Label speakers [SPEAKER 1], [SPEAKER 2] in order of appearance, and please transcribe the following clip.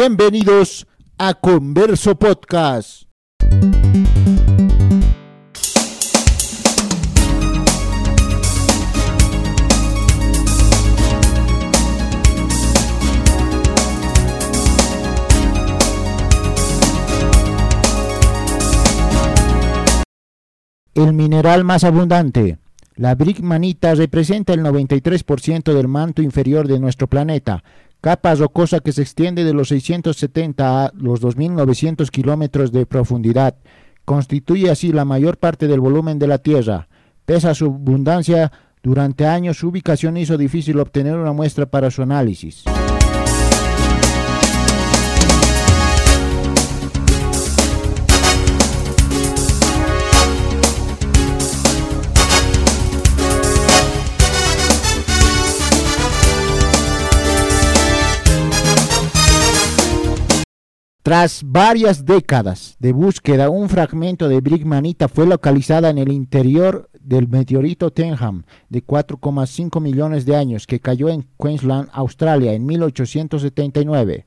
[SPEAKER 1] Bienvenidos a Converso Podcast. El mineral más abundante. La bricmanita representa el 93% del manto inferior de nuestro planeta, capa rocosa que se extiende de los 670 a los 2.900 kilómetros de profundidad. Constituye así la mayor parte del volumen de la Tierra. Pese a su abundancia, durante años su ubicación hizo difícil obtener una muestra para su análisis. Tras varias décadas de búsqueda, un fragmento de brigmanita fue localizada en el interior del meteorito Tenham de 4,5 millones de años que cayó en Queensland, Australia, en 1879.